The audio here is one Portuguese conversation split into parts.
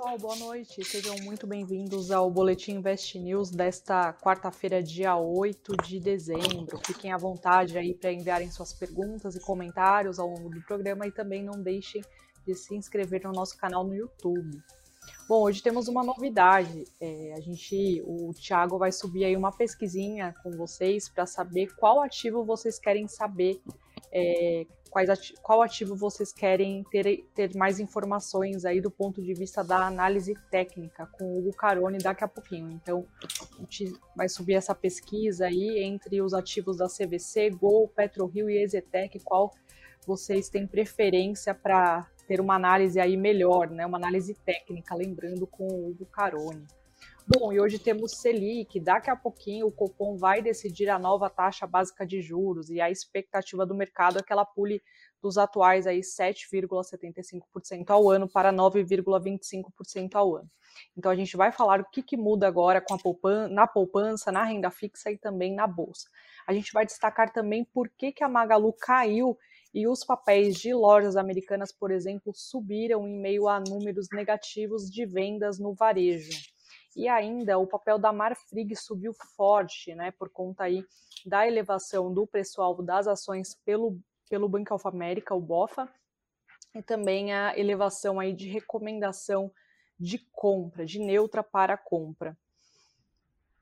pessoal, boa noite. Sejam muito bem-vindos ao Boletim Invest News desta quarta-feira, dia 8 de dezembro. Fiquem à vontade aí para enviarem suas perguntas e comentários ao longo do programa e também não deixem de se inscrever no nosso canal no YouTube. Bom, hoje temos uma novidade. É, a gente, o Thiago vai subir aí uma pesquisinha com vocês para saber qual ativo vocês querem saber é, quais ati qual ativo vocês querem ter, ter mais informações aí do ponto de vista da análise técnica com o Hugo Carone daqui a pouquinho. Então, a gente vai subir essa pesquisa aí entre os ativos da CVC, Gol, PetroRio e Exetec, qual vocês têm preferência para ter uma análise aí melhor, né? Uma análise técnica, lembrando com o Hugo Carone. Bom, e hoje temos Selic, daqui a pouquinho o Copom vai decidir a nova taxa básica de juros e a expectativa do mercado é que ela pule dos atuais aí 7,75% ao ano para 9,25% ao ano. Então a gente vai falar o que, que muda agora com a na poupança, na renda fixa e também na bolsa. A gente vai destacar também por que, que a Magalu caiu e os papéis de lojas americanas, por exemplo, subiram em meio a números negativos de vendas no varejo. E ainda o papel da Marfrig subiu forte, né, por conta aí da elevação do preço-alvo das ações pelo, pelo Banco of America, o BOFA, e também a elevação aí de recomendação de compra, de neutra para compra.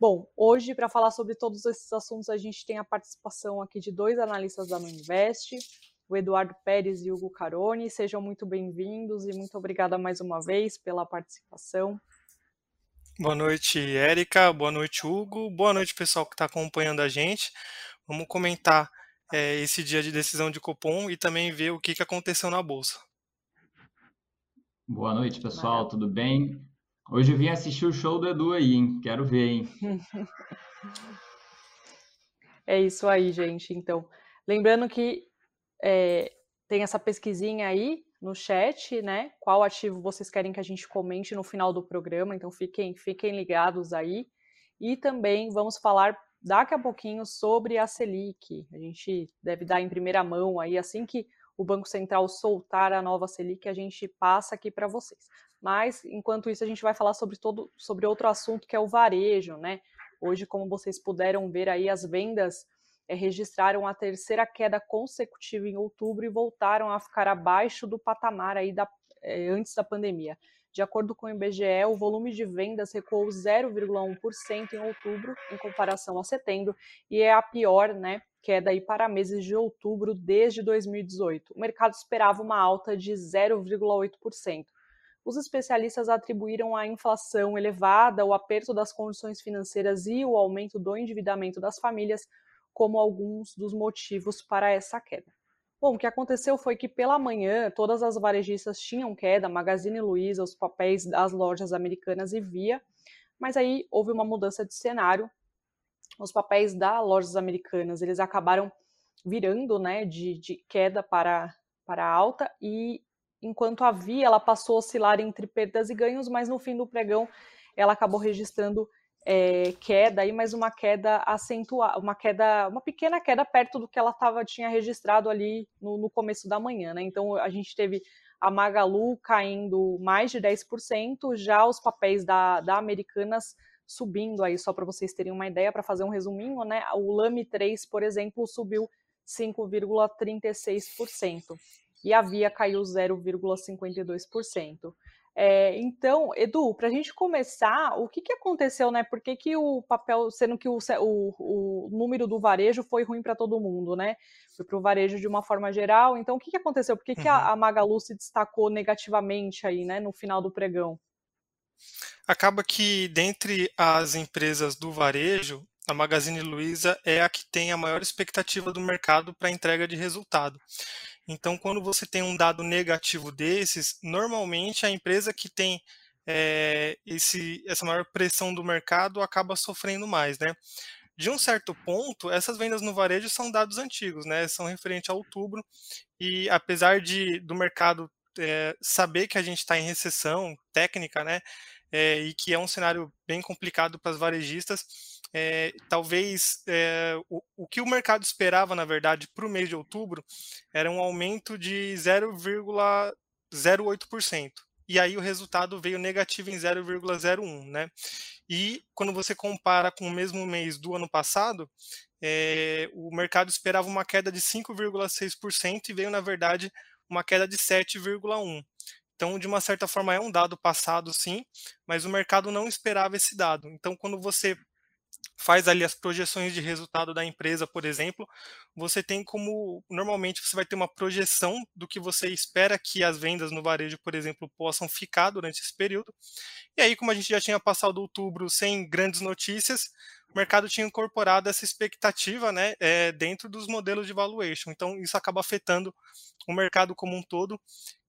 Bom, hoje, para falar sobre todos esses assuntos, a gente tem a participação aqui de dois analistas da Nuinvest, o Eduardo Pérez e o Hugo Carone. Sejam muito bem-vindos e muito obrigada mais uma vez pela participação. Boa noite, Érica. Boa noite, Hugo. Boa noite, pessoal que está acompanhando a gente. Vamos comentar é, esse dia de decisão de Copom e também ver o que, que aconteceu na Bolsa. Boa noite, pessoal. Tudo bem? Hoje eu vim assistir o show do Edu aí, hein? Quero ver, hein? é isso aí, gente. Então, lembrando que é, tem essa pesquisinha aí no chat, né? Qual ativo vocês querem que a gente comente no final do programa, então fiquem, fiquem ligados aí. E também vamos falar daqui a pouquinho sobre a Selic. A gente deve dar em primeira mão aí, assim que o Banco Central soltar a nova Selic, a gente passa aqui para vocês. Mas, enquanto isso, a gente vai falar sobre, todo, sobre outro assunto que é o varejo, né? Hoje, como vocês puderam ver aí, as vendas registraram a terceira queda consecutiva em outubro e voltaram a ficar abaixo do patamar aí da, é, antes da pandemia. De acordo com o IBGE, o volume de vendas recuou 0,1% em outubro em comparação a setembro e é a pior né, queda aí para meses de outubro desde 2018. O mercado esperava uma alta de 0,8%. Os especialistas atribuíram a inflação elevada, o aperto das condições financeiras e o aumento do endividamento das famílias como alguns dos motivos para essa queda. Bom, o que aconteceu foi que pela manhã todas as varejistas tinham queda, Magazine Luiza, os papéis das lojas americanas e Via, mas aí houve uma mudança de cenário. Os papéis das lojas americanas eles acabaram virando, né, de, de queda para para alta e enquanto a Via ela passou a oscilar entre perdas e ganhos, mas no fim do pregão ela acabou registrando é, queda aí, mas uma queda acentuada, uma queda, uma pequena queda perto do que ela tava, tinha registrado ali no, no começo da manhã, né? Então a gente teve a Magalu caindo mais de 10%, já os papéis da, da Americanas subindo aí, só para vocês terem uma ideia, para fazer um resuminho, né? O Lame 3, por exemplo, subiu 5,36% e a Via caiu 0,52%. É, então, Edu, para a gente começar, o que, que aconteceu, né? Por que, que o papel, sendo que o, o, o número do varejo foi ruim para todo mundo, né? Foi para o varejo de uma forma geral. Então, o que, que aconteceu? Por que, que a, uhum. a Magalu se destacou negativamente aí, né, no final do pregão? Acaba que, dentre as empresas do varejo, a Magazine Luiza é a que tem a maior expectativa do mercado para entrega de resultado. Então, quando você tem um dado negativo desses, normalmente a empresa que tem é, esse, essa maior pressão do mercado acaba sofrendo mais, né? De um certo ponto, essas vendas no varejo são dados antigos, né? São referentes a outubro e apesar de do mercado é, saber que a gente está em recessão técnica, né? É, e que é um cenário bem complicado para as varejistas, é, talvez é, o, o, que o mercado esperava, na verdade, para o mês de outubro era um aumento de 0,08%. e aí o resultado veio negativo em 0,01, né? E quando você compara com o mesmo mês do ano passado, é, o mercado esperava uma queda de 5,6% e veio, na verdade, uma queda de 7,1%. Então, de uma certa forma, é um dado passado, sim, mas o mercado não esperava esse dado. Então, quando você faz ali as projeções de resultado da empresa, por exemplo, você tem como normalmente você vai ter uma projeção do que você espera que as vendas no varejo, por exemplo, possam ficar durante esse período. E aí, como a gente já tinha passado outubro sem grandes notícias, o mercado tinha incorporado essa expectativa, né, é, dentro dos modelos de valuation. Então, isso acaba afetando o mercado como um todo.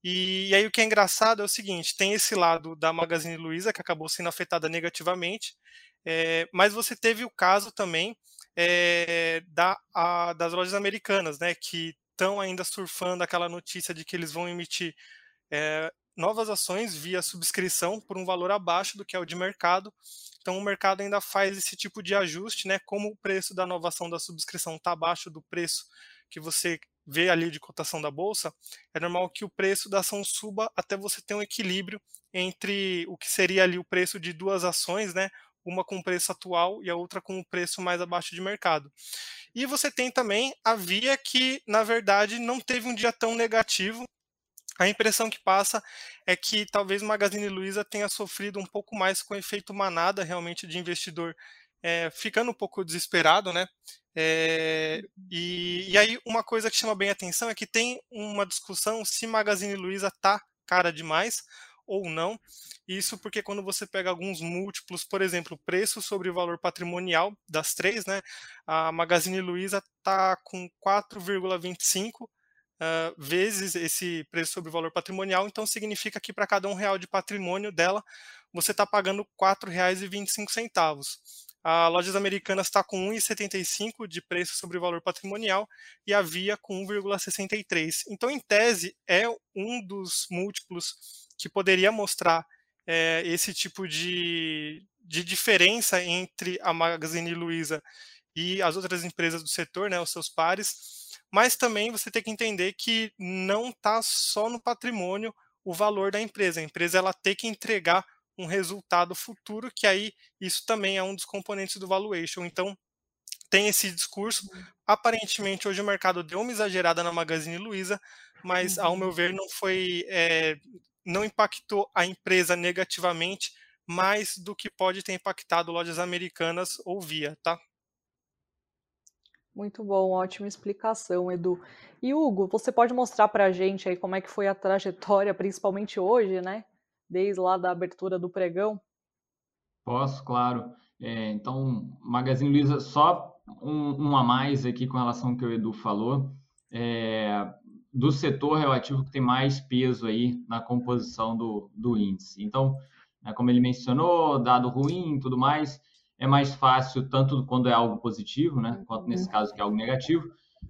E, e aí o que é engraçado é o seguinte: tem esse lado da Magazine Luiza que acabou sendo afetada negativamente é, mas você teve o caso também é, da, a, das lojas americanas, né, que estão ainda surfando aquela notícia de que eles vão emitir é, novas ações via subscrição por um valor abaixo do que é o de mercado. Então o mercado ainda faz esse tipo de ajuste, né? Como o preço da inovação da subscrição está abaixo do preço que você vê ali de cotação da bolsa, é normal que o preço da ação suba até você ter um equilíbrio entre o que seria ali o preço de duas ações, né? Uma com o preço atual e a outra com o preço mais abaixo de mercado. E você tem também a Via que, na verdade, não teve um dia tão negativo. A impressão que passa é que talvez Magazine Luiza tenha sofrido um pouco mais com o efeito manada realmente de investidor é, ficando um pouco desesperado, né? É, e, e, aí uma coisa que chama bem a atenção é que tem uma discussão se Magazine Luiza tá cara demais ou não. Isso porque quando você pega alguns múltiplos, por exemplo, preço sobre valor patrimonial das três, né? A Magazine Luiza está com 4,25 uh, ah, vezes esse preço sobre valor patrimonial, então significa que para cada um real de patrimônio dela, você está pagando R$ 4,25. A Lojas Americanas está com 1,75 de preço sobre valor patrimonial e a Via com 1,63. Então, em tese, é um dos múltiplos que poderia mostrar é, esse tipo de, de diferença entre a Magazine Luiza e as outras empresas do setor, né, os seus pares, mas também você tem que entender que não está só no patrimônio o valor da empresa. A empresa ela tem que entregar um resultado futuro, que aí isso também é um dos componentes do valuation. Então, tem esse discurso. Uhum. Aparentemente, hoje o mercado deu uma exagerada na Magazine Luiza, mas, ao meu uhum. ver, não foi é, não impactou a empresa negativamente mais do que pode ter impactado lojas americanas ou via, tá? Muito bom, ótima explicação, Edu. E Hugo, você pode mostrar para a gente aí como é que foi a trajetória, principalmente hoje, né? Desde lá da abertura do pregão? Posso, claro. É, então, Magazine Luiza, só um, um, a mais aqui com relação ao que o Edu falou. É, do setor relativo que tem mais peso aí na composição do, do índice. Então, né, como ele mencionou, dado ruim e tudo mais, é mais fácil, tanto quando é algo positivo, né, quanto nesse uhum. caso que é algo negativo,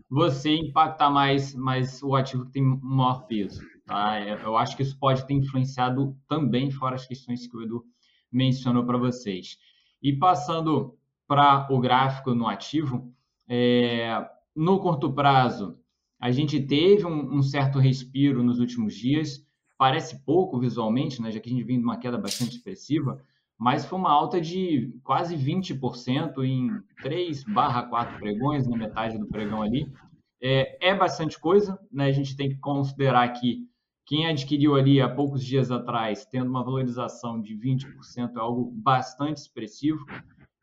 você impactar mais, mais o ativo que tem maior peso. Tá? É, eu acho que isso pode ter influenciado também, fora as questões que o Edu mencionou para vocês. E passando para o gráfico no ativo, é, no curto prazo, a gente teve um, um, certo respiro nos últimos dias, parece pouco visualmente, né, já que a gente vem de uma queda bastante expressiva, mas foi uma alta de quase 20% em 3 barra 4 pregões, na metade do pregão ali. É, é bastante coisa, né? a gente tem que considerar que quem adquiriu ali há poucos dias atrás, tendo uma valorização de 20%, é algo bastante expressivo.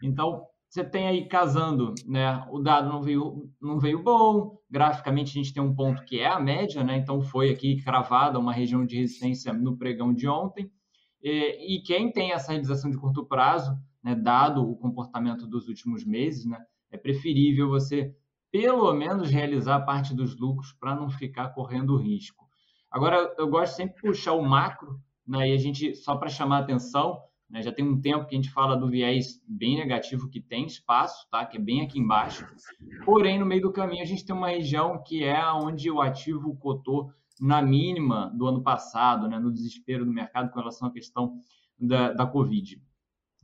Então, você tem aí casando, né? O dado não veio, não veio bom. Graficamente a gente tem um ponto que é a média, né? Então foi aqui cravada uma região de resistência no pregão de ontem. E, e quem tem essa realização de curto prazo, né? Dado o comportamento dos últimos meses, né? É preferível você pelo menos realizar parte dos lucros para não ficar correndo risco. Agora eu gosto sempre de puxar o macro, né? E a gente só para chamar a atenção né? Já tem um tempo que a gente fala do viés bem negativo que tem espaço, tá? que é bem aqui embaixo. Porém, no meio do caminho, a gente tem uma região que é onde o ativo cotou na mínima do ano passado, né? no desespero do mercado com relação à questão da, da Covid.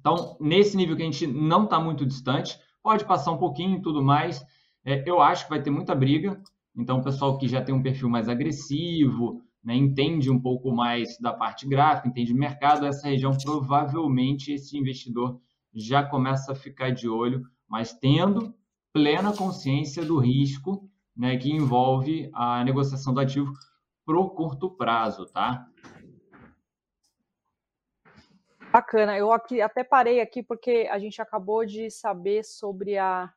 Então, nesse nível que a gente não está muito distante, pode passar um pouquinho e tudo mais. É, eu acho que vai ter muita briga. Então, o pessoal que já tem um perfil mais agressivo, né, entende um pouco mais da parte gráfica, entende mercado, essa região provavelmente esse investidor já começa a ficar de olho, mas tendo plena consciência do risco né, que envolve a negociação do ativo para o curto prazo, tá? Bacana. Eu aqui até parei aqui porque a gente acabou de saber sobre a,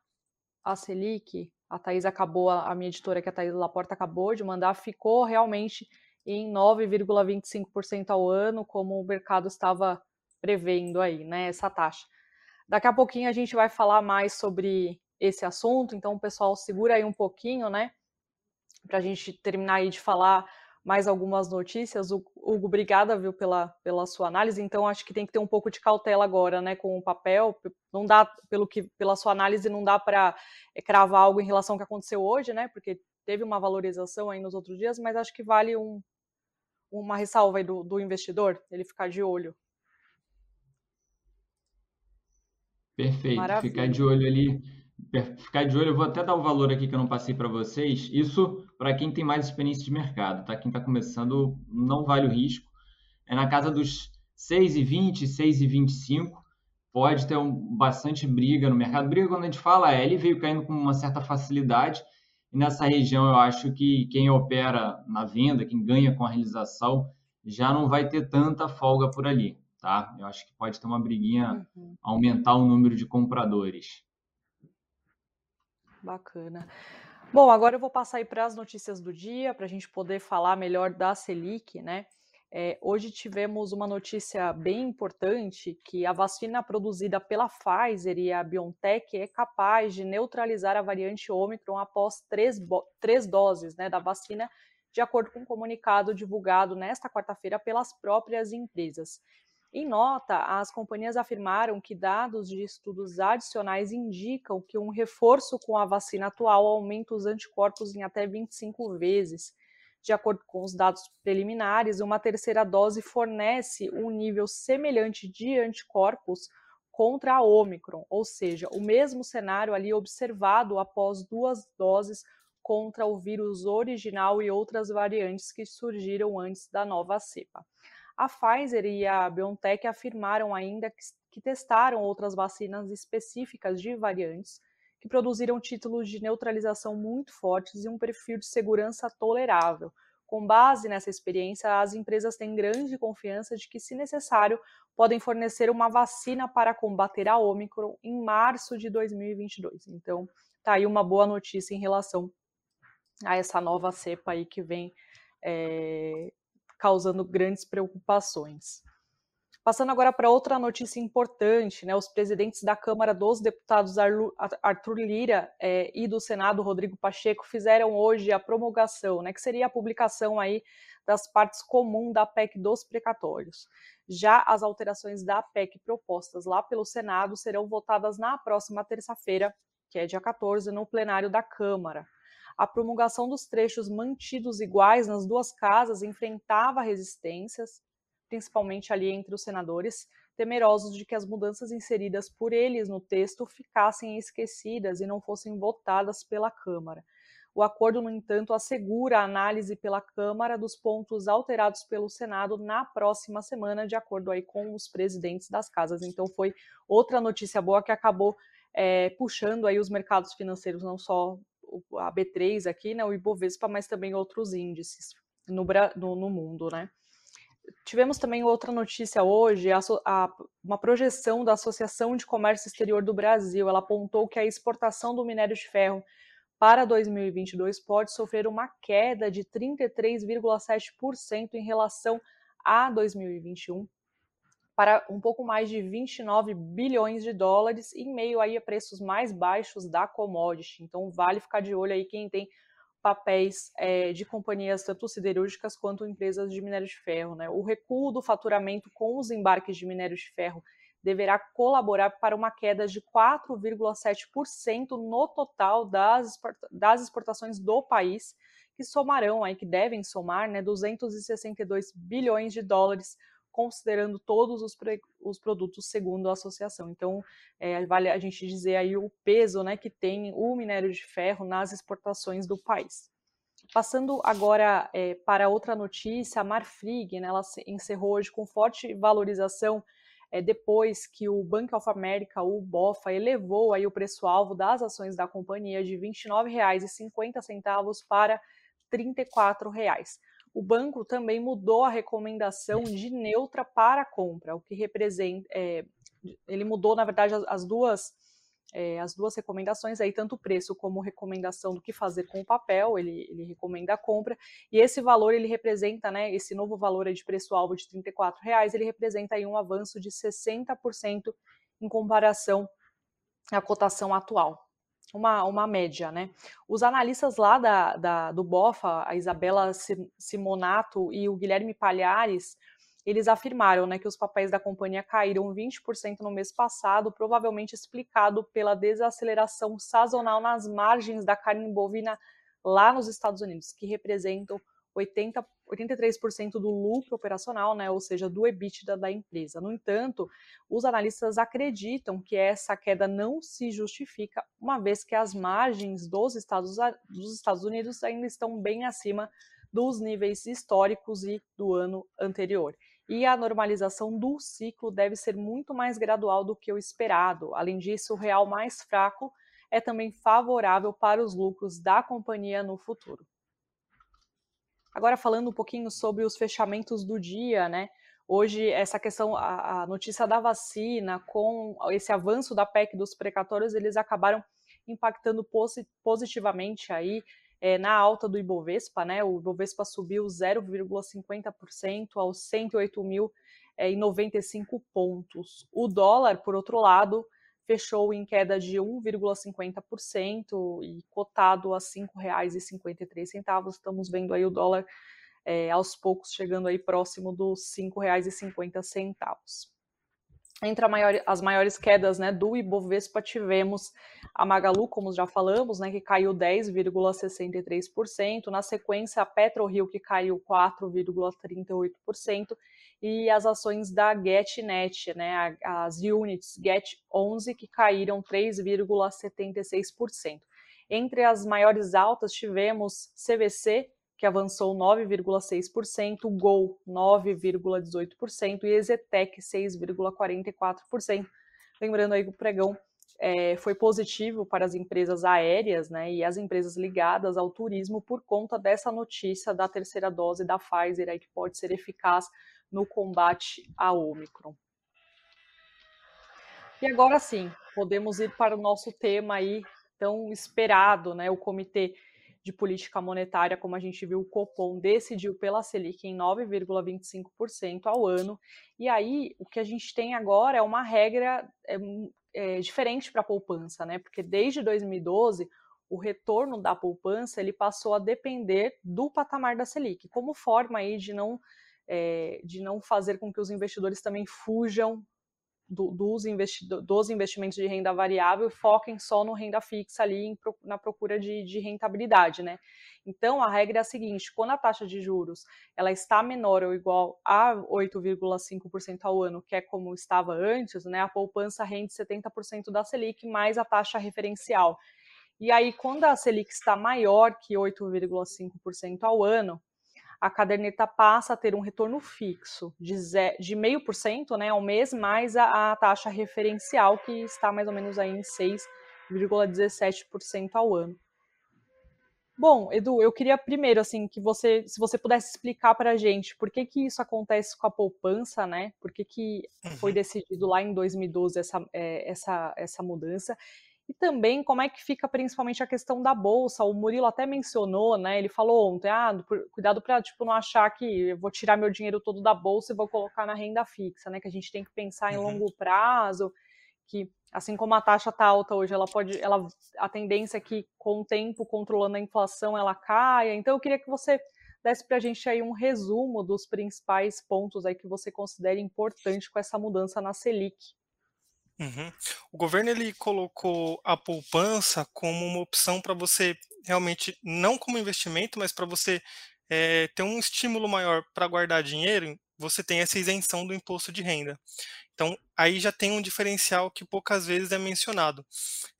a Selic. A Thais acabou, a, minha editora, que é a Thais Laporta, acabou de mandar, ficou realmente em 9,25% ao ano, como o mercado estava prevendo aí, né? Essa taxa. Daqui a pouquinho a gente vai falar mais sobre esse assunto, então o pessoal segura aí um pouquinho, né? Para a gente terminar aí de falar mais algumas notícias. Hugo, obrigada, viu, pela, pela sua análise. Então, acho que tem que ter um pouco de cautela agora, né, com o papel. Não dá, pelo que, pela sua análise, não dá para é, cravar algo em relação ao que aconteceu hoje, né, porque teve uma valorização aí nos outros dias, mas acho que vale um, uma ressalva aí do, do investidor, ele ficar de olho. Perfeito, Maravilha. ficar de olho ali ficar de olho, eu vou até dar o valor aqui que eu não passei para vocês. Isso para quem tem mais experiência de mercado, tá? Quem está começando não vale o risco. É na casa dos 6,20, 6,25. Pode ter um, bastante briga no mercado. Briga, quando a gente fala, é, ele veio caindo com uma certa facilidade. E nessa região, eu acho que quem opera na venda, quem ganha com a realização, já não vai ter tanta folga por ali, tá? Eu acho que pode ter uma briguinha, uhum. aumentar o número de compradores. Bacana. Bom, agora eu vou passar aí para as notícias do dia, para a gente poder falar melhor da Selic, né? É, hoje tivemos uma notícia bem importante que a vacina produzida pela Pfizer e a BioNTech é capaz de neutralizar a variante Omicron após três, três doses né, da vacina, de acordo com um comunicado divulgado nesta quarta-feira pelas próprias empresas. Em nota, as companhias afirmaram que dados de estudos adicionais indicam que um reforço com a vacina atual aumenta os anticorpos em até 25 vezes. De acordo com os dados preliminares, uma terceira dose fornece um nível semelhante de anticorpos contra a Omicron, ou seja, o mesmo cenário ali observado após duas doses contra o vírus original e outras variantes que surgiram antes da nova cepa. A Pfizer e a BioNTech afirmaram ainda que, que testaram outras vacinas específicas de variantes produziram títulos de neutralização muito fortes e um perfil de segurança tolerável. Com base nessa experiência, as empresas têm grande confiança de que, se necessário, podem fornecer uma vacina para combater a Omicron em março de 2022. Então, tá aí uma boa notícia em relação a essa nova cepa aí que vem é, causando grandes preocupações. Passando agora para outra notícia importante, né? Os presidentes da Câmara dos Deputados Arthur Lira é, e do Senado Rodrigo Pacheco fizeram hoje a promulgação, né? Que seria a publicação aí das partes comuns da PEC dos precatórios. Já as alterações da PEC propostas lá pelo Senado serão votadas na próxima terça-feira, que é dia 14, no plenário da Câmara a promulgação dos trechos mantidos iguais nas duas casas enfrentava resistências, principalmente ali entre os senadores, temerosos de que as mudanças inseridas por eles no texto ficassem esquecidas e não fossem votadas pela Câmara. O acordo, no entanto, assegura a análise pela Câmara dos pontos alterados pelo Senado na próxima semana, de acordo aí com os presidentes das casas. Então, foi outra notícia boa que acabou é, puxando aí os mercados financeiros, não só a B3 aqui, né, o Ibovespa, mas também outros índices no, no, no mundo, né. Tivemos também outra notícia hoje, a, a, uma projeção da Associação de Comércio Exterior do Brasil. Ela apontou que a exportação do minério de ferro para 2022 pode sofrer uma queda de 33,7% em relação a 2021, para um pouco mais de 29 bilhões de dólares, em meio aí a preços mais baixos da commodity. Então, vale ficar de olho aí quem tem papéis é, de companhias tanto siderúrgicas quanto empresas de minério de ferro. Né? O recuo do faturamento com os embarques de minério de ferro deverá colaborar para uma queda de 4,7% no total das, das exportações do país, que somarão aí, que devem somar, né, 262 bilhões de dólares considerando todos os, os produtos segundo a associação. Então, é, vale a gente dizer aí o peso né, que tem o minério de ferro nas exportações do país. Passando agora é, para outra notícia, a Marfrig, né, ela encerrou hoje com forte valorização é, depois que o Bank of America, o BOFA, elevou aí o preço-alvo das ações da companhia de R$ 29,50 para R$ 34,00. O banco também mudou a recomendação de neutra para compra, o que representa. É, ele mudou, na verdade, as, as duas é, as duas recomendações aí, tanto o preço como recomendação do que fazer com o papel, ele, ele recomenda a compra, e esse valor ele representa, né, esse novo valor de preço-alvo de 34 reais, ele representa aí um avanço de 60% em comparação à cotação atual. Uma, uma média, né? Os analistas lá da, da, do BOFA, a Isabela Simonato e o Guilherme Palhares, eles afirmaram né, que os papéis da companhia caíram 20% no mês passado, provavelmente explicado pela desaceleração sazonal nas margens da carne bovina lá nos Estados Unidos, que representam 80, 83% do lucro operacional, né, ou seja, do EBITDA da empresa. No entanto, os analistas acreditam que essa queda não se justifica, uma vez que as margens dos Estados, dos Estados Unidos ainda estão bem acima dos níveis históricos e do ano anterior e a normalização do ciclo deve ser muito mais gradual do que o esperado. Além disso, o real mais fraco é também favorável para os lucros da companhia no futuro. Agora falando um pouquinho sobre os fechamentos do dia, né? Hoje essa questão, a, a notícia da vacina com esse avanço da PEC dos precatórios, eles acabaram impactando positivamente aí é, na alta do Ibovespa, né? O Ibovespa subiu 0,50% aos 108.095 é, pontos. O dólar, por outro lado, fechou em queda de 1,50% e cotado a R$ 5,53. Estamos vendo aí o dólar é, aos poucos chegando aí próximo dos R$ 5,50. Entre maior, as maiores quedas né, do Ibovespa, tivemos a Magalu, como já falamos, né, que caiu 10,63%. Na sequência, a PetroRio, que caiu 4,38%. E as ações da GetNet, né, as units Get11, que caíram 3,76%. Entre as maiores altas, tivemos CVC, que avançou 9,6%, Gol 9,18% e Exetec 6,44%. Lembrando aí que o pregão é, foi positivo para as empresas aéreas né, e as empresas ligadas ao turismo por conta dessa notícia da terceira dose da Pfizer aí, que pode ser eficaz no combate à Omicron. E agora sim, podemos ir para o nosso tema aí tão esperado, né? O Comitê de política monetária, como a gente viu, o Copom decidiu pela Selic em 9,25% ao ano. E aí, o que a gente tem agora é uma regra é, é, diferente para a poupança, né? Porque desde 2012 o retorno da poupança ele passou a depender do patamar da Selic, como forma aí de não é, de não fazer com que os investidores também fujam do, dos, investi dos investimentos de renda variável foquem só no renda fixa ali em, na procura de, de, rentabilidade, né? Então a regra é a seguinte: quando a taxa de juros ela está menor ou igual a 8,5% ao ano, que é como estava antes, né? A poupança rende 70% da Selic mais a taxa referencial. E aí, quando a Selic está maior que 8,5% ao ano, a caderneta passa a ter um retorno fixo de 0,5% né, ao mês, mais a, a, taxa referencial, que está mais ou menos aí em 6,17% ao ano. Bom, Edu, eu queria primeiro, assim, que você, se você pudesse explicar para a gente por que, que isso acontece com a poupança, né? Por que, que foi uhum. decidido lá em 2012 essa, é, essa, essa mudança? Também como é que fica principalmente a questão da bolsa. O Murilo até mencionou, né? Ele falou ontem, ah, cuidado para tipo não achar que eu vou tirar meu dinheiro todo da bolsa e vou colocar na renda fixa, né? Que a gente tem que pensar em uhum. longo prazo, que assim como a taxa está alta hoje, ela pode, ela a tendência é que com o tempo controlando a inflação ela caia. Então eu queria que você desse para a gente aí um resumo dos principais pontos aí que você considera importante com essa mudança na Selic. Uhum. O governo ele colocou a poupança como uma opção para você realmente, não como investimento, mas para você é, ter um estímulo maior para guardar dinheiro, você tem essa isenção do imposto de renda. Então, aí já tem um diferencial que poucas vezes é mencionado.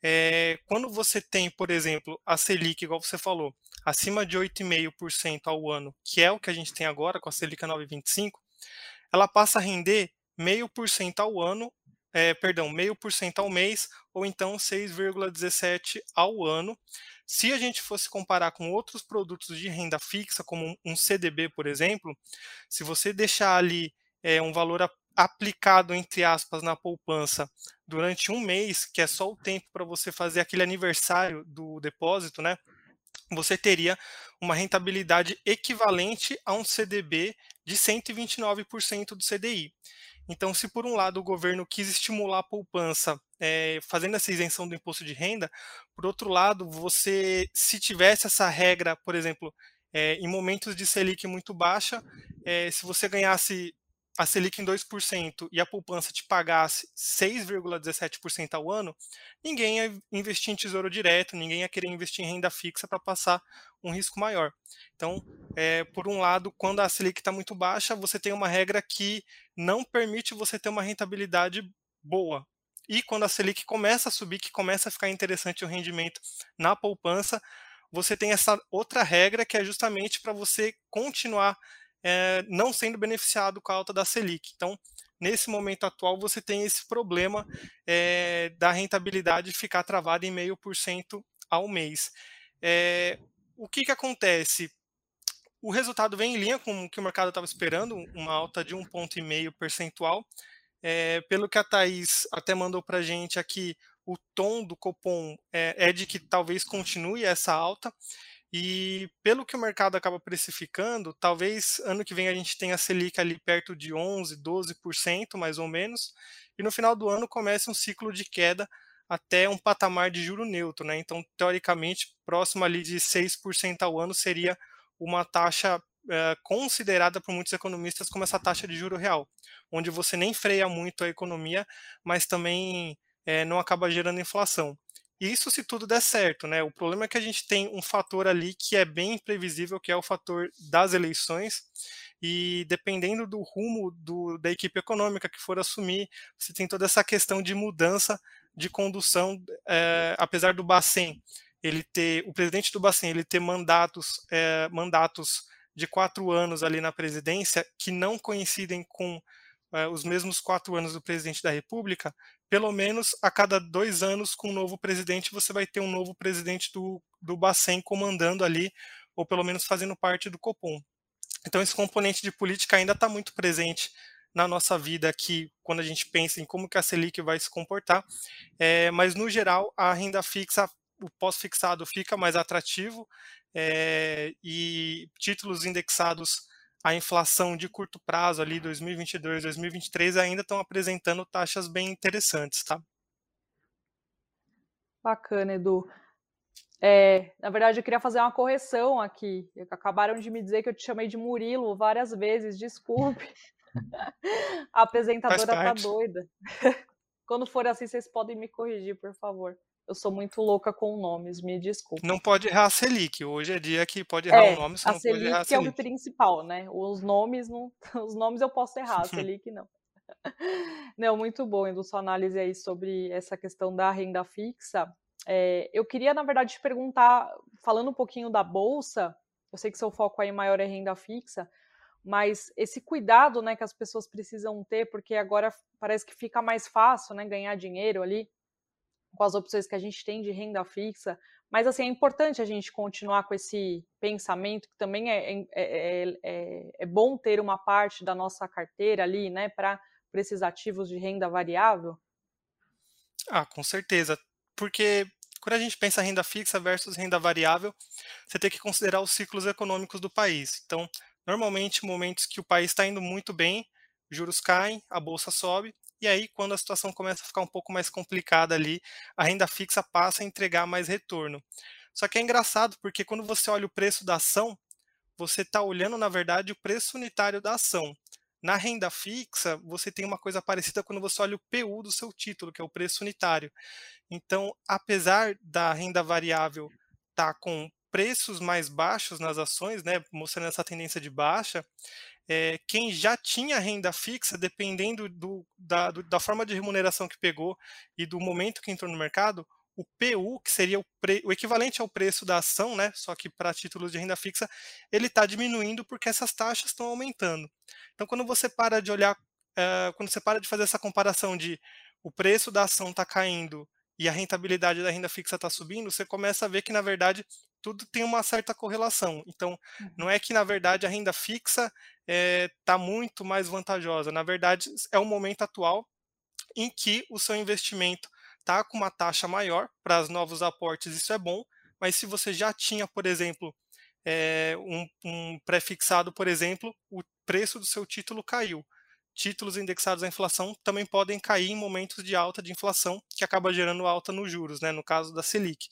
É, quando você tem, por exemplo, a Selic, igual você falou, acima de 8,5% ao ano, que é o que a gente tem agora com a Selic 9,25, ela passa a render 0,5% ao ano, é, perdão, 0,5% ao mês, ou então 6,17% ao ano. Se a gente fosse comparar com outros produtos de renda fixa, como um CDB, por exemplo, se você deixar ali é, um valor aplicado, entre aspas, na poupança durante um mês, que é só o tempo para você fazer aquele aniversário do depósito, né? Você teria uma rentabilidade equivalente a um CDB de 129% do CDI. Então, se por um lado o governo quis estimular a poupança é, fazendo essa isenção do imposto de renda, por outro lado, você, se tivesse essa regra, por exemplo, é, em momentos de Selic muito baixa, é, se você ganhasse a Selic em 2% e a poupança te pagasse 6,17% ao ano, ninguém ia investir em tesouro direto, ninguém ia querer investir em renda fixa para passar um risco maior. Então, é, por um lado, quando a Selic está muito baixa, você tem uma regra que não permite você ter uma rentabilidade boa. E quando a Selic começa a subir, que começa a ficar interessante o rendimento na poupança, você tem essa outra regra que é justamente para você continuar é, não sendo beneficiado com a alta da Selic. Então, nesse momento atual, você tem esse problema é, da rentabilidade ficar travada em meio por cento ao mês. É, o que, que acontece? O resultado vem em linha com o que o mercado estava esperando, uma alta de um ponto e meio percentual. É, pelo que a Thaís até mandou para a gente aqui, o tom do Copom é, é de que talvez continue essa alta. E pelo que o mercado acaba precificando, talvez ano que vem a gente tenha a Selic ali perto de 11, 12% mais ou menos, e no final do ano comece um ciclo de queda até um patamar de juro neutro, né? Então, teoricamente, próximo ali de 6% ao ano seria uma taxa é, considerada por muitos economistas como essa taxa de juro real, onde você nem freia muito a economia, mas também é, não acaba gerando inflação. Isso se tudo der certo, né? O problema é que a gente tem um fator ali que é bem imprevisível, que é o fator das eleições. E dependendo do rumo do, da equipe econômica que for assumir, você tem toda essa questão de mudança de condução, é, apesar do Bacen ele ter o presidente do Bacen ele ter mandatos é, mandatos de quatro anos ali na presidência que não coincidem com é, os mesmos quatro anos do presidente da República, pelo menos a cada dois anos, com um novo presidente, você vai ter um novo presidente do, do Bacen comandando ali, ou pelo menos fazendo parte do Copom. Então, esse componente de política ainda está muito presente na nossa vida aqui, quando a gente pensa em como que a Selic vai se comportar, é, mas no geral, a renda fixa, o pós-fixado fica mais atrativo é, e títulos indexados a inflação de curto prazo ali 2022, 2023 ainda estão apresentando taxas bem interessantes, tá? Bacana, Edu. É, na verdade, eu queria fazer uma correção aqui. Acabaram de me dizer que eu te chamei de Murilo várias vezes, desculpe. A apresentadora tá doida. Quando for assim, vocês podem me corrigir, por favor. Eu sou muito louca com nomes, me desculpe. Não pode errar a Selic. Hoje é dia que pode errar é, o nome, você não Selic pode errar a Selic. é o principal, né? Os nomes, não, os nomes eu posso errar, a Selic não. Não, muito bom, Edu, sua análise aí sobre essa questão da renda fixa. É, eu queria, na verdade, te perguntar, falando um pouquinho da Bolsa, eu sei que seu foco aí maior é renda fixa, mas esse cuidado né, que as pessoas precisam ter, porque agora parece que fica mais fácil né, ganhar dinheiro ali com as opções que a gente tem de renda fixa. Mas assim, é importante a gente continuar com esse pensamento que também é, é, é, é, é bom ter uma parte da nossa carteira ali, né, para esses ativos de renda variável. Ah, com certeza. Porque quando a gente pensa renda fixa versus renda variável, você tem que considerar os ciclos econômicos do país. Então, normalmente, momentos que o país está indo muito bem, juros caem, a bolsa sobe, e aí, quando a situação começa a ficar um pouco mais complicada ali, a renda fixa passa a entregar mais retorno. Só que é engraçado porque quando você olha o preço da ação, você está olhando, na verdade, o preço unitário da ação. Na renda fixa, você tem uma coisa parecida quando você olha o PU do seu título, que é o preço unitário. Então, apesar da renda variável estar tá com preços mais baixos nas ações, né, mostrando essa tendência de baixa, é, quem já tinha renda fixa, dependendo do, da, do, da forma de remuneração que pegou e do momento que entrou no mercado, o PU, que seria o, pre, o equivalente ao preço da ação, né, só que para títulos de renda fixa, ele está diminuindo porque essas taxas estão aumentando. Então, quando você para de olhar, uh, quando você para de fazer essa comparação de o preço da ação está caindo e a rentabilidade da renda fixa está subindo, você começa a ver que, na verdade, tudo tem uma certa correlação. Então, uhum. não é que, na verdade, a renda fixa está eh, é, muito mais vantajosa. Na verdade, é o momento atual em que o seu investimento está com uma taxa maior para os novos aportes, isso é bom, mas se você já tinha, por exemplo, é, um, um pré-fixado, por exemplo, o preço do seu título caiu. Títulos indexados à inflação também podem cair em momentos de alta de inflação, que acaba gerando alta nos juros, né, no caso da Selic.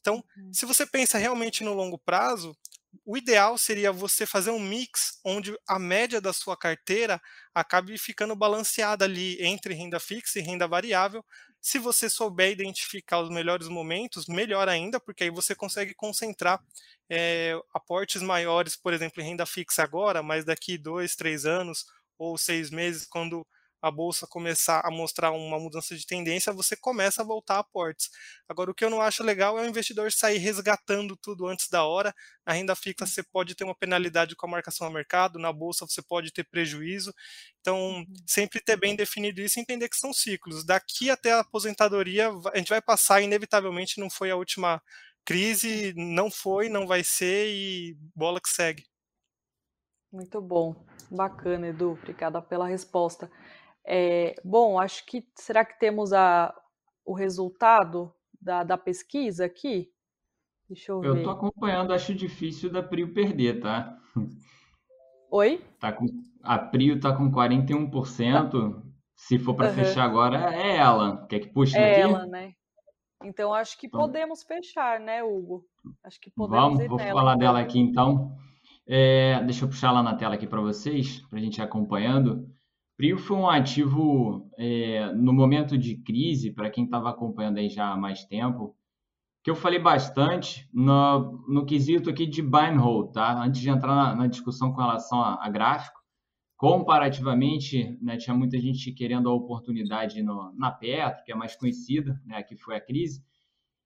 Então, uhum. se você pensa realmente no longo prazo, o ideal seria você fazer um mix onde a média da sua carteira acabe ficando balanceada ali entre renda fixa e renda variável, se você souber identificar os melhores momentos, melhor ainda, porque aí você consegue concentrar é, aportes maiores, por exemplo, em renda fixa agora, mas daqui dois, três anos ou seis meses, quando a bolsa começar a mostrar uma mudança de tendência, você começa a voltar a aportes. Agora, o que eu não acho legal é o investidor sair resgatando tudo antes da hora. Na renda fixa você pode ter uma penalidade com a marcação ao mercado, na bolsa você pode ter prejuízo. Então, uhum. sempre ter bem definido isso e entender que são ciclos. Daqui até a aposentadoria, a gente vai passar, inevitavelmente, não foi a última crise, não foi, não vai ser e bola que segue. Muito bom, bacana, Edu. Obrigada pela resposta. É, bom, acho que será que temos a, o resultado da, da pesquisa aqui? Deixa eu ver. Eu estou acompanhando, acho difícil da Prio perder, tá? Oi? Tá com, a Prio está com 41%. Se for para uhum. fechar agora, é ela. Quer que puxe é daqui? ela, né? Então acho que então, podemos fechar, né, Hugo? Acho que podemos Vamos, vou nela, falar dela aqui então. É, deixa eu puxar lá na tela aqui para vocês, para a gente ir acompanhando. Prio foi um ativo é, no momento de crise, para quem estava acompanhando aí já há mais tempo, que eu falei bastante no, no quesito aqui de buy and hold, tá? Antes de entrar na, na discussão com relação a, a gráfico, comparativamente, né, tinha muita gente querendo a oportunidade no, na Petro, que é mais conhecida, né, que foi a crise,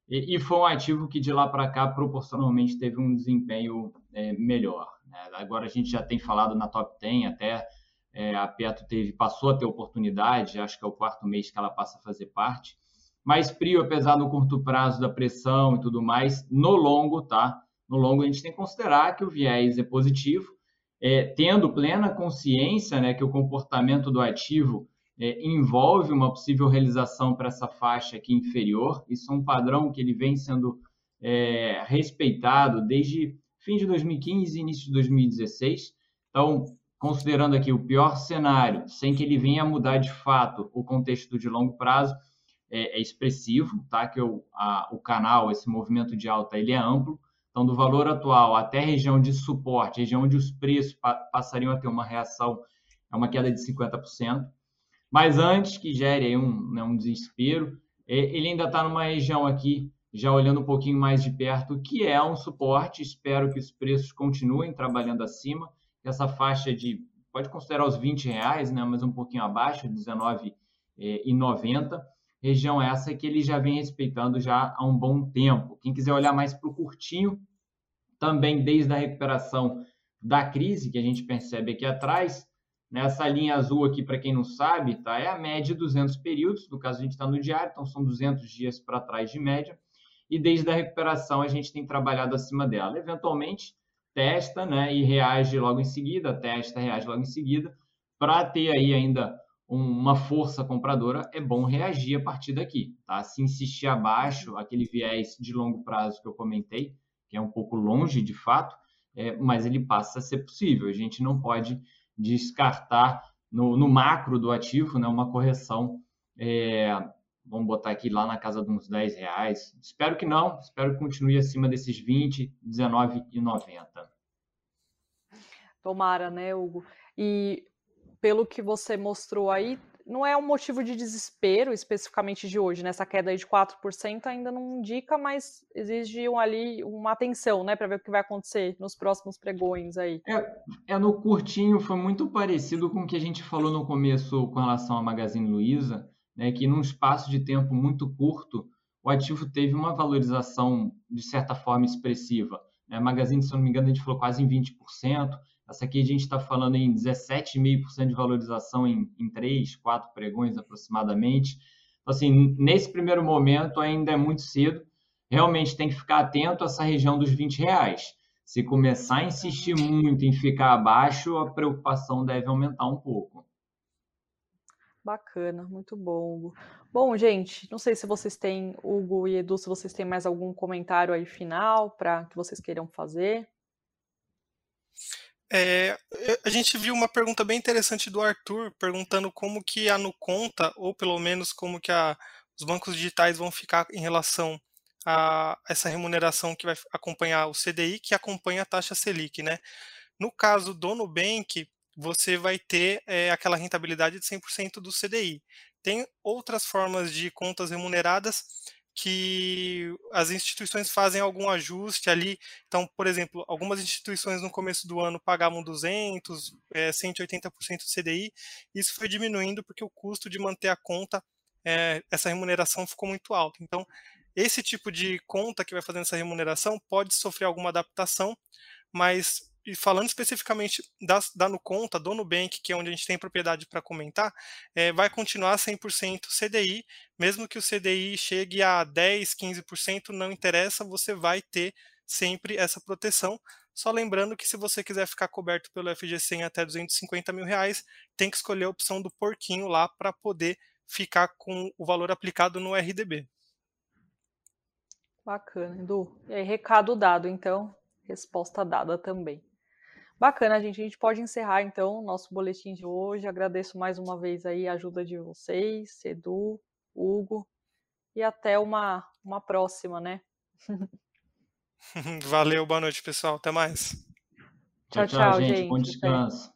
e, e foi um ativo que de lá para cá proporcionalmente teve um desempenho é, melhor. Né? Agora a gente já tem falado na top 10 até é, a Petro teve, passou a ter oportunidade, acho que é o quarto mês que ela passa a fazer parte. Mas Prio, apesar do curto prazo da pressão e tudo mais, no longo, tá? No longo a gente tem que considerar que o viés é positivo, é, tendo plena consciência né, que o comportamento do ativo é, envolve uma possível realização para essa faixa aqui inferior. Isso é um padrão que ele vem sendo é, respeitado desde fim de 2015 e início de 2016. Então, considerando aqui o pior cenário, sem que ele venha mudar de fato o contexto de longo prazo, é, é expressivo, tá? Que o, a, o canal, esse movimento de alta, ele é amplo. Então, do valor atual até a região de suporte, região onde os preços pa passariam a ter uma reação, é uma queda de 50%. Mas antes que gere um, né, um desespero, é, ele ainda está numa região aqui, já olhando um pouquinho mais de perto, que é um suporte. Espero que os preços continuem trabalhando acima essa faixa de, pode considerar os 20 reais, né, mas um pouquinho abaixo, R$19,90. Região essa que ele já vem respeitando já há um bom tempo. Quem quiser olhar mais para o curtinho, também desde a recuperação da crise, que a gente percebe aqui atrás, nessa linha azul aqui, para quem não sabe, tá? é a média de 200 períodos, no caso a gente está no diário, então são 200 dias para trás de média, e desde a recuperação a gente tem trabalhado acima dela. Eventualmente, testa né, e reage logo em seguida, testa, reage logo em seguida. Para ter aí ainda uma força compradora, é bom reagir a partir daqui. Tá? Se insistir abaixo, aquele viés de longo prazo que eu comentei, que é um pouco longe de fato, é, mas ele passa a ser possível. A gente não pode descartar no, no macro do ativo né, uma correção é, vamos botar aqui lá na casa de uns 10 reais. Espero que não, espero que continue acima desses 20, 19,90. Tomara, né, Hugo? E pelo que você mostrou aí, não é um motivo de desespero especificamente de hoje, nessa né? queda aí de 4% ainda não indica, mas exige um, ali uma atenção, né, para ver o que vai acontecer nos próximos pregões aí. É, é, no curtinho, foi muito parecido com o que a gente falou no começo com relação à Magazine Luiza, né, que num espaço de tempo muito curto, o ativo teve uma valorização, de certa forma, expressiva. Né? A Magazine, se eu não me engano, a gente falou quase em 20%. Essa aqui a gente está falando em 17,5% de valorização em, em 3, 4 pregões aproximadamente. Então, assim, nesse primeiro momento ainda é muito cedo. Realmente tem que ficar atento a essa região dos 20 reais. Se começar a insistir muito em ficar abaixo, a preocupação deve aumentar um pouco. Bacana, muito bom, Hugo. Bom, gente, não sei se vocês têm, Hugo e Edu, se vocês têm mais algum comentário aí final para que vocês queiram fazer. É, a gente viu uma pergunta bem interessante do Arthur, perguntando como que a Nuconta, ou pelo menos como que a, os bancos digitais vão ficar em relação a essa remuneração que vai acompanhar o CDI, que acompanha a taxa Selic, né? No caso do Nubank, você vai ter é, aquela rentabilidade de 100% do CDI. Tem outras formas de contas remuneradas que as instituições fazem algum ajuste ali. Então, por exemplo, algumas instituições no começo do ano pagavam 200, é, 180% do CDI. Isso foi diminuindo porque o custo de manter a conta, é, essa remuneração ficou muito alta. Então, esse tipo de conta que vai fazendo essa remuneração pode sofrer alguma adaptação, mas e falando especificamente da, da Nuconta, do Nubank, que é onde a gente tem propriedade para comentar, é, vai continuar 100% CDI, mesmo que o CDI chegue a 10, 15%, não interessa, você vai ter sempre essa proteção. Só lembrando que se você quiser ficar coberto pelo FGC em até 250 mil reais, tem que escolher a opção do porquinho lá para poder ficar com o valor aplicado no RDB. Bacana, Edu. E aí, recado dado, então, resposta dada também. Bacana, gente. A gente pode encerrar então o nosso boletim de hoje. Agradeço mais uma vez aí a ajuda de vocês, Edu, Hugo, e até uma, uma próxima, né? Valeu, boa noite, pessoal. Até mais. Tchau, tchau, tchau gente. gente. Bom descanso.